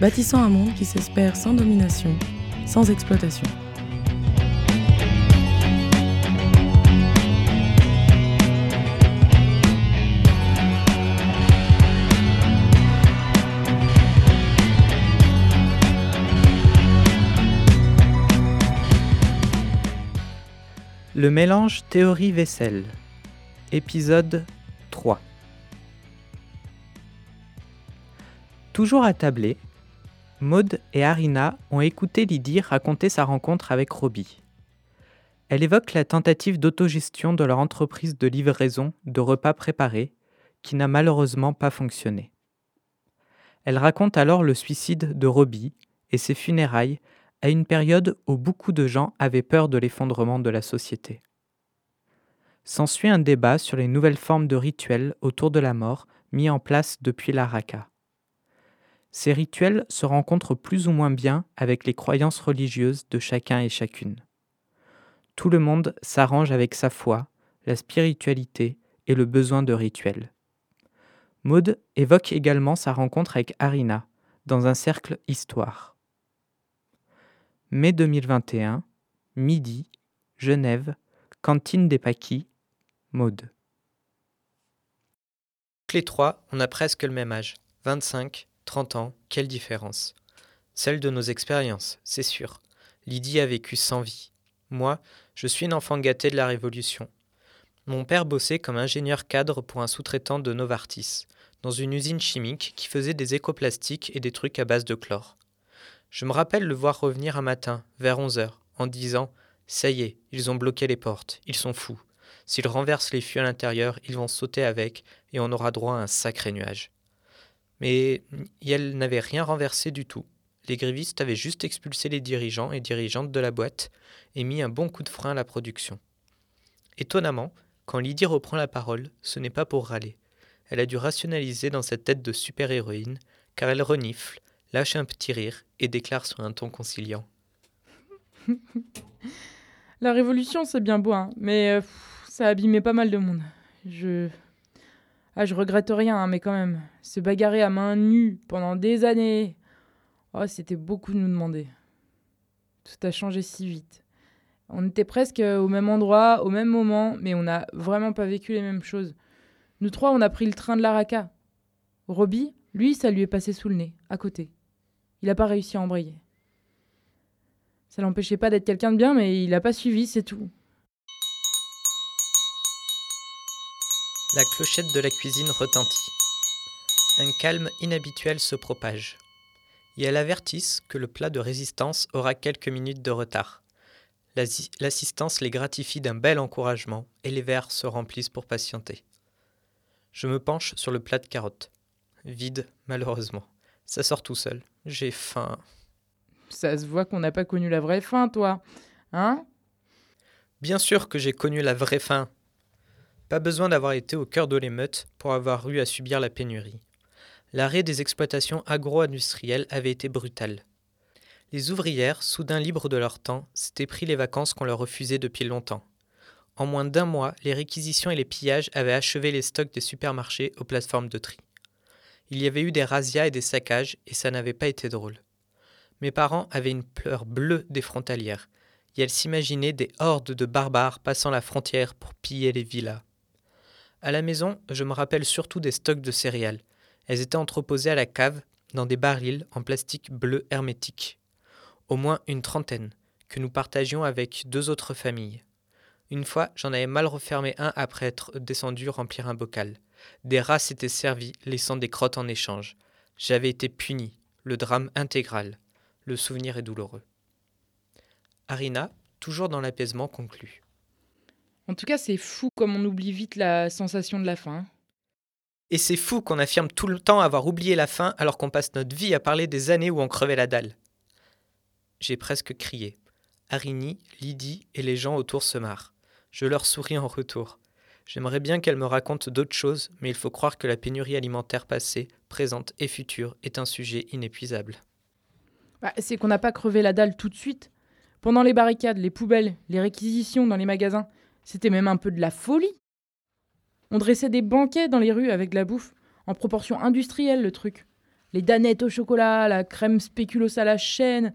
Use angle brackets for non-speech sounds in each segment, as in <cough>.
bâtissant un monde qui s'espère sans domination, sans exploitation. Le mélange théorie-vaisselle. Épisode 3. Toujours attablés, Maud et Arina ont écouté Lydie raconter sa rencontre avec Robbie. Elle évoque la tentative d'autogestion de leur entreprise de livraison de repas préparés, qui n'a malheureusement pas fonctionné. Elle raconte alors le suicide de Robbie et ses funérailles à une période où beaucoup de gens avaient peur de l'effondrement de la société. S'ensuit un débat sur les nouvelles formes de rituels autour de la mort mis en place depuis la Raqqa. Ces rituels se rencontrent plus ou moins bien avec les croyances religieuses de chacun et chacune. Tout le monde s'arrange avec sa foi, la spiritualité et le besoin de rituels. Maud évoque également sa rencontre avec Arina dans un cercle histoire. Mai 2021, midi, Genève, cantine des Paquis, Maude. Les trois, on a presque le même âge. 25, 30 ans, quelle différence? Celle de nos expériences, c'est sûr. Lydie a vécu sans vie. Moi, je suis une enfant gâtée de la Révolution. Mon père bossait comme ingénieur cadre pour un sous-traitant de Novartis, dans une usine chimique qui faisait des écoplastiques et des trucs à base de chlore. Je me rappelle le voir revenir un matin, vers 11 heures, en disant Ça y est, ils ont bloqué les portes, ils sont fous. S'ils renversent les fûts à l'intérieur, ils vont sauter avec, et on aura droit à un sacré nuage. Mais elle n'avait rien renversé du tout. Les grévistes avaient juste expulsé les dirigeants et dirigeantes de la boîte et mis un bon coup de frein à la production. Étonnamment, quand Lydie reprend la parole, ce n'est pas pour râler. Elle a dû rationaliser dans cette tête de super-héroïne, car elle renifle, lâche un petit rire et déclare sur un ton conciliant. <laughs> La révolution, c'est bien beau, hein, mais euh, ça a abîmé pas mal de monde. Je. Ah, je regrette rien, hein, mais quand même. Se bagarrer à main nue pendant des années. Oh, c'était beaucoup de nous demander. Tout a changé si vite. On était presque au même endroit, au même moment, mais on n'a vraiment pas vécu les mêmes choses. Nous trois, on a pris le train de l'Araka. Robbie, lui, ça lui est passé sous le nez, à côté. Il n'a pas réussi à embrayer. Ça l'empêchait pas d'être quelqu'un de bien, mais il n'a pas suivi, c'est tout. La clochette de la cuisine retentit. Un calme inhabituel se propage. Et elle avertisse que le plat de résistance aura quelques minutes de retard. L'assistance les gratifie d'un bel encouragement et les verres se remplissent pour patienter. Je me penche sur le plat de carottes. Vide, malheureusement. Ça sort tout seul. J'ai faim. Ça se voit qu'on n'a pas connu la vraie faim, toi. Hein? Bien sûr que j'ai connu la vraie faim. Pas besoin d'avoir été au cœur de l'émeute pour avoir eu à subir la pénurie. L'arrêt des exploitations agro-industrielles avait été brutal. Les ouvrières, soudain libres de leur temps, s'étaient pris les vacances qu'on leur refusait depuis longtemps. En moins d'un mois, les réquisitions et les pillages avaient achevé les stocks des supermarchés aux plateformes de tri. Il y avait eu des razzias et des saccages, et ça n'avait pas été drôle. Mes parents avaient une pleure bleue des frontalières, et elles s'imaginaient des hordes de barbares passant la frontière pour piller les villas. À la maison, je me rappelle surtout des stocks de céréales. Elles étaient entreposées à la cave, dans des barils en plastique bleu hermétique. Au moins une trentaine, que nous partagions avec deux autres familles. Une fois, j'en avais mal refermé un après être descendu remplir un bocal. Des rats s'étaient servis, laissant des crottes en échange. J'avais été puni, le drame intégral. Le souvenir est douloureux. Arina, toujours dans l'apaisement, conclut. En tout cas, c'est fou comme on oublie vite la sensation de la faim. Et c'est fou qu'on affirme tout le temps avoir oublié la faim alors qu'on passe notre vie à parler des années où on crevait la dalle. J'ai presque crié. Arini, Lydie et les gens autour se marrent. Je leur souris en retour. J'aimerais bien qu'elles me racontent d'autres choses, mais il faut croire que la pénurie alimentaire passée, présente et future est un sujet inépuisable. Bah, c'est qu'on n'a pas crevé la dalle tout de suite. Pendant les barricades, les poubelles, les réquisitions dans les magasins, c'était même un peu de la folie. On dressait des banquets dans les rues avec de la bouffe, en proportion industrielle le truc. Les danettes au chocolat, la crème spéculoos à la chaîne,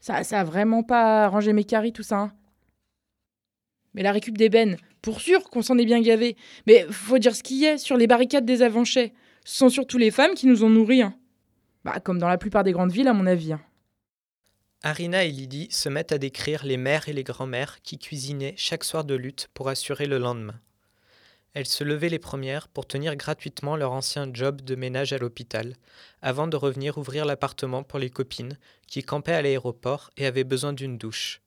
ça, ça a vraiment pas arrangé mes caries tout ça. Hein. Mais la récup d'ébène, pour sûr qu'on s'en est bien gavé. Mais faut dire ce qu'il y a sur les barricades des avanchets. Ce sont surtout les femmes qui nous ont nourris. Hein. Bah, comme dans la plupart des grandes villes, à mon avis. Hein. Arina et Lydie se mettent à décrire les mères et les grands-mères qui cuisinaient chaque soir de lutte pour assurer le lendemain. Elles se levaient les premières pour tenir gratuitement leur ancien job de ménage à l'hôpital, avant de revenir ouvrir l'appartement pour les copines qui campaient à l'aéroport et avaient besoin d'une douche.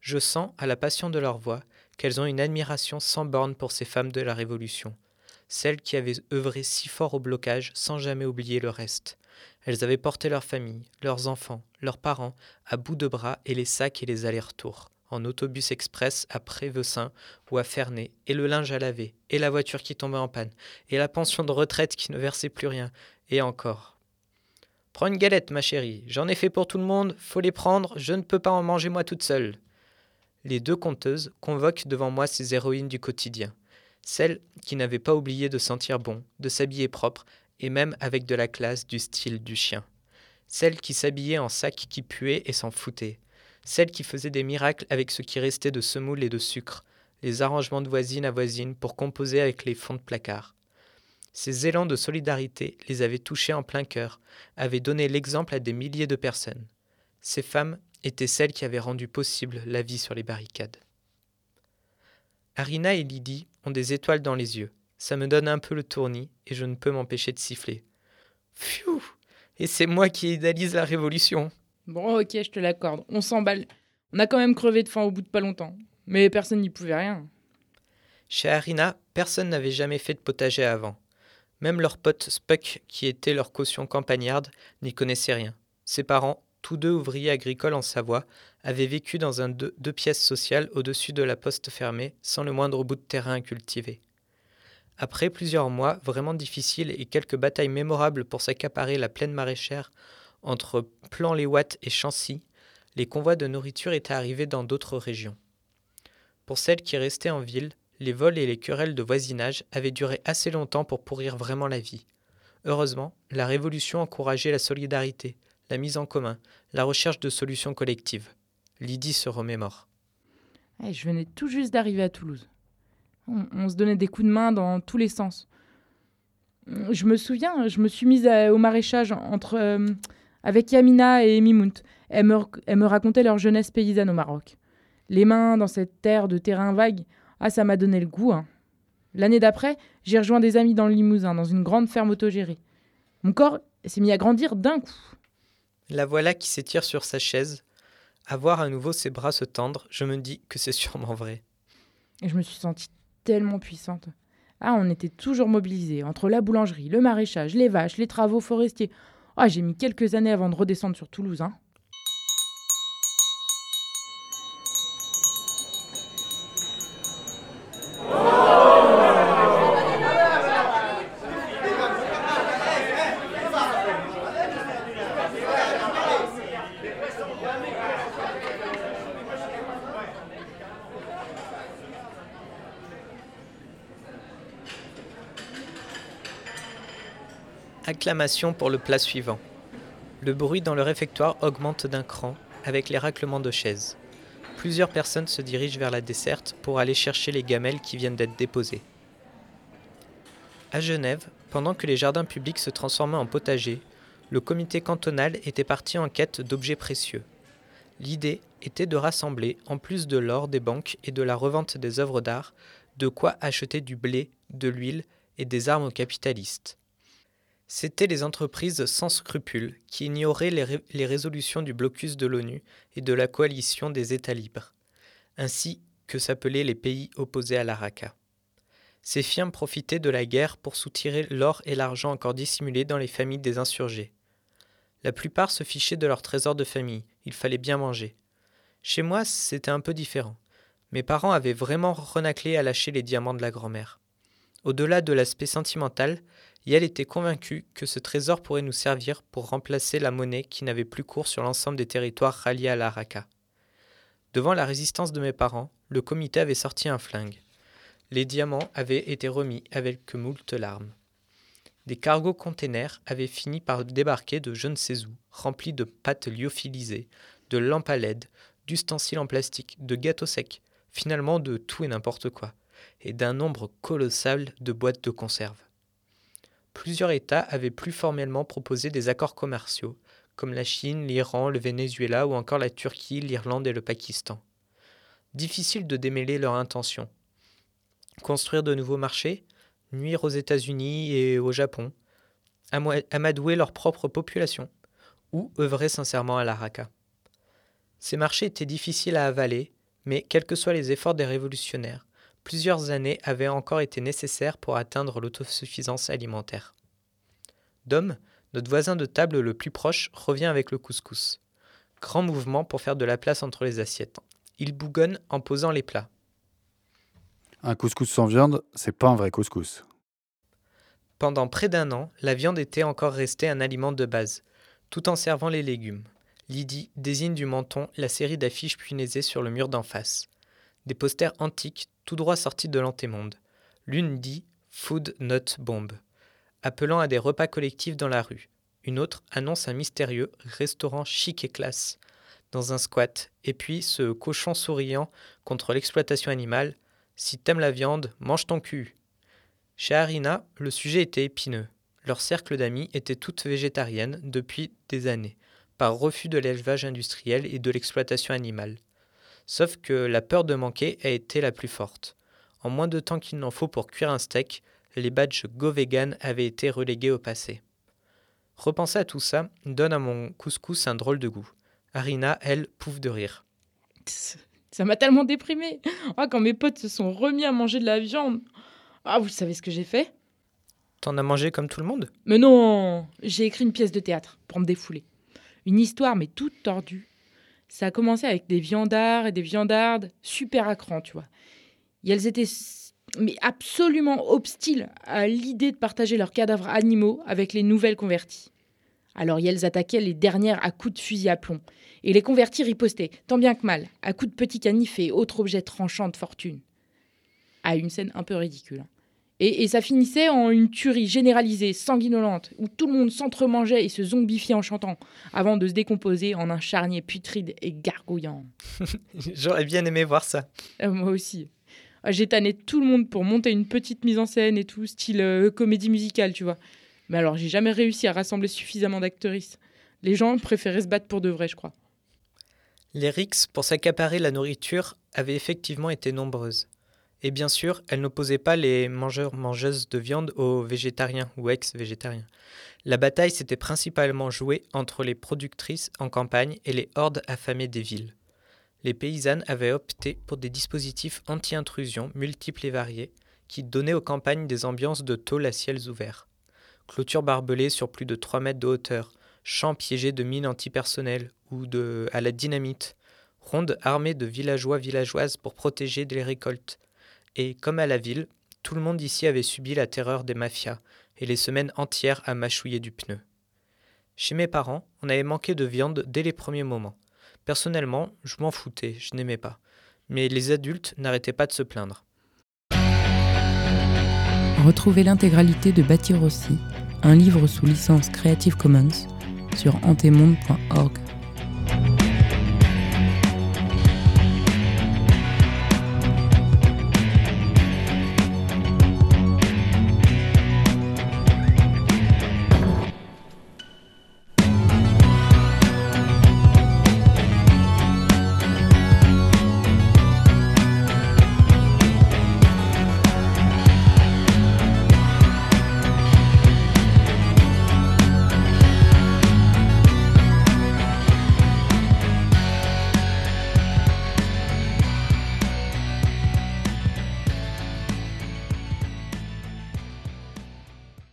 Je sens, à la passion de leur voix, qu'elles ont une admiration sans borne pour ces femmes de la Révolution, celles qui avaient œuvré si fort au blocage sans jamais oublier le reste. Elles avaient porté leur famille, leurs enfants, leurs parents, à bout de bras et les sacs et les allers-retours en autobus express à Prévessin ou à Ferney, et le linge à laver, et la voiture qui tombait en panne, et la pension de retraite qui ne versait plus rien, et encore. Prends une galette, ma chérie, j'en ai fait pour tout le monde, faut les prendre, je ne peux pas en manger moi toute seule. Les deux conteuses convoquent devant moi ces héroïnes du quotidien, celles qui n'avaient pas oublié de sentir bon, de s'habiller propre, et même avec de la classe du style du chien. Celles qui s'habillaient en sac qui puait et s'en foutaient, celle qui faisait des miracles avec ce qui restait de semoule et de sucre, les arrangements de voisine à voisine pour composer avec les fonds de placard. Ces élans de solidarité les avaient touchés en plein cœur, avaient donné l'exemple à des milliers de personnes. Ces femmes étaient celles qui avaient rendu possible la vie sur les barricades. Arina et Lydie ont des étoiles dans les yeux. Ça me donne un peu le tournis et je ne peux m'empêcher de siffler. Pfiou Et c'est moi qui idéalise la révolution Bon, ok, je te l'accorde. On s'emballe. On a quand même crevé de faim au bout de pas longtemps. Mais personne n'y pouvait rien. Chez Arina, personne n'avait jamais fait de potager avant. Même leur pote Spuck, qui était leur caution campagnarde, n'y connaissait rien. Ses parents, tous deux ouvriers agricoles en Savoie, avaient vécu dans un deux, deux pièces sociales au-dessus de la poste fermée, sans le moindre bout de terrain à cultiver. Après plusieurs mois vraiment difficiles et quelques batailles mémorables pour s'accaparer la plaine maraîchère entre Plan-les-Ouates et Chancy, les convois de nourriture étaient arrivés dans d'autres régions. Pour celles qui restaient en ville, les vols et les querelles de voisinage avaient duré assez longtemps pour pourrir vraiment la vie. Heureusement, la Révolution encourageait la solidarité, la mise en commun, la recherche de solutions collectives. Lydie se remémore. Je venais tout juste d'arriver à Toulouse. On, se donnait des coups de main dans tous les sens. Je me souviens, je me suis mise au maraîchage entre euh, avec Yamina et Mimount. Elles me, me racontaient leur jeunesse paysanne au Maroc. Les mains dans cette terre de terrain vague, ah, ça m'a donné le goût. Hein. L'année d'après, j'ai rejoint des amis dans le Limousin, dans une grande ferme autogérée. Mon corps s'est mis à grandir d'un coup. La voilà qui s'étire sur sa chaise. À voir à nouveau ses bras se tendre, je me dis que c'est sûrement vrai. Et je me suis sentie tellement puissante. Ah, on était toujours mobilisés, entre la boulangerie, le maraîchage, les vaches, les travaux forestiers. Ah, j'ai mis quelques années avant de redescendre sur Toulouse. Hein. Pour le plat suivant. Le bruit dans le réfectoire augmente d'un cran avec les raclements de chaises. Plusieurs personnes se dirigent vers la desserte pour aller chercher les gamelles qui viennent d'être déposées. À Genève, pendant que les jardins publics se transformaient en potager, le comité cantonal était parti en quête d'objets précieux. L'idée était de rassembler, en plus de l'or des banques et de la revente des œuvres d'art, de quoi acheter du blé, de l'huile et des armes aux capitalistes. C'étaient les entreprises sans scrupules qui ignoraient les, résolutions du blocus de l'ONU et de la coalition des États libres, ainsi que s'appelaient les pays opposés à l'ARACA. Ces firmes profitaient de la guerre pour soutirer l'or et l'argent encore dissimulés dans les familles des insurgés. La plupart se fichaient de leur trésor de famille, il fallait bien manger. Chez moi, c'était un peu différent. Mes parents avaient vraiment renaclé à lâcher les diamants de la grand-mère. Au-delà de l'aspect sentimental, Yael était convaincu que ce trésor pourrait nous servir pour remplacer la monnaie qui n'avait plus cours sur l'ensemble des territoires ralliés à l'Araka. Devant la résistance de mes parents, le comité avait sorti un flingue. Les diamants avaient été remis avec moult larmes. Des cargos containers avaient fini par débarquer de je ne remplis de pâtes lyophilisées, de lampes à LED, d'ustensiles en plastique, de gâteaux secs, finalement de tout et n'importe quoi, et d'un nombre colossal de boîtes de conserve plusieurs États avaient plus formellement proposé des accords commerciaux, comme la Chine, l'Iran, le Venezuela ou encore la Turquie, l'Irlande et le Pakistan. Difficile de démêler leurs intentions. Construire de nouveaux marchés, nuire aux États-Unis et au Japon, amadouer leur propre population, ou œuvrer sincèrement à l'Araka. Ces marchés étaient difficiles à avaler, mais quels que soient les efforts des révolutionnaires, plusieurs années avaient encore été nécessaires pour atteindre l'autosuffisance alimentaire. Dom, notre voisin de table le plus proche, revient avec le couscous. Grand mouvement pour faire de la place entre les assiettes. Il bougonne en posant les plats. Un couscous sans viande, c'est pas un vrai couscous. Pendant près d'un an, la viande était encore restée un aliment de base, tout en servant les légumes. Lydie désigne du menton la série d'affiches punaisées sur le mur d'en face. Des posters antiques tout droit sorti de l'antémonde. L'une dit Food Not Bomb, appelant à des repas collectifs dans la rue. Une autre annonce un mystérieux restaurant chic et classe dans un squat, et puis ce cochon souriant contre l'exploitation animale Si t'aimes la viande, mange ton cul. Chez Harina, le sujet était épineux. Leur cercle d'amis était toutes végétariennes depuis des années, par refus de l'élevage industriel et de l'exploitation animale. Sauf que la peur de manquer a été la plus forte. En moins de temps qu'il n'en faut pour cuire un steak, les badges Go Vegan avaient été relégués au passé. Repenser à tout ça donne à mon couscous un drôle de goût. Arina, elle, pouffe de rire. Ça m'a tellement déprimé. Ah, quand mes potes se sont remis à manger de la viande. Ah, vous savez ce que j'ai fait? T'en as mangé comme tout le monde? Mais non J'ai écrit une pièce de théâtre pour me défouler. Une histoire, mais toute tordue, ça a commencé avec des viandards et des viandardes super à tu vois. Et elles étaient mais absolument hostiles à l'idée de partager leurs cadavres animaux avec les nouvelles converties. Alors elles attaquaient les dernières à coups de fusil à plomb, et les convertis ripostaient, tant bien que mal, à coups de petits canifs et autres objets tranchants de fortune. À une scène un peu ridicule. Hein. Et, ça finissait en une tuerie généralisée, sanguinolente, où tout le monde s'entremangeait et se zombifiait en chantant, avant de se décomposer en un charnier putride et gargouillant. <laughs> J'aurais bien aimé voir ça. Euh, moi aussi. Ah, j'ai tanné tout le monde pour monter une petite mise en scène et tout, style euh, comédie musicale, tu vois. Mais alors, j'ai jamais réussi à rassembler suffisamment d'actrices. Les gens préféraient se battre pour de vrai, je crois. Les rixes pour s'accaparer la nourriture avaient effectivement été nombreuses. Et bien sûr, elle n'opposait pas les mangeurs-mangeuses de viande aux végétariens ou ex-végétariens. La bataille s'était principalement jouée entre les productrices en campagne et les hordes affamées des villes. Les paysannes avaient opté pour des dispositifs anti-intrusion multiples et variés qui donnaient aux campagnes des ambiances de tôle à ciels ouverts. Clôtures barbelées sur plus de 3 mètres de hauteur, champs piégés de mines antipersonnelles ou de à la dynamite, rondes armées de villageois villageoises pour protéger des récoltes, et, comme à la ville, tout le monde ici avait subi la terreur des mafias et les semaines entières à mâchouiller du pneu. Chez mes parents, on avait manqué de viande dès les premiers moments. Personnellement, je m'en foutais, je n'aimais pas. Mais les adultes n'arrêtaient pas de se plaindre. Retrouvez l'intégralité de Bâtir un livre sous licence Creative Commons, sur antemonde.org.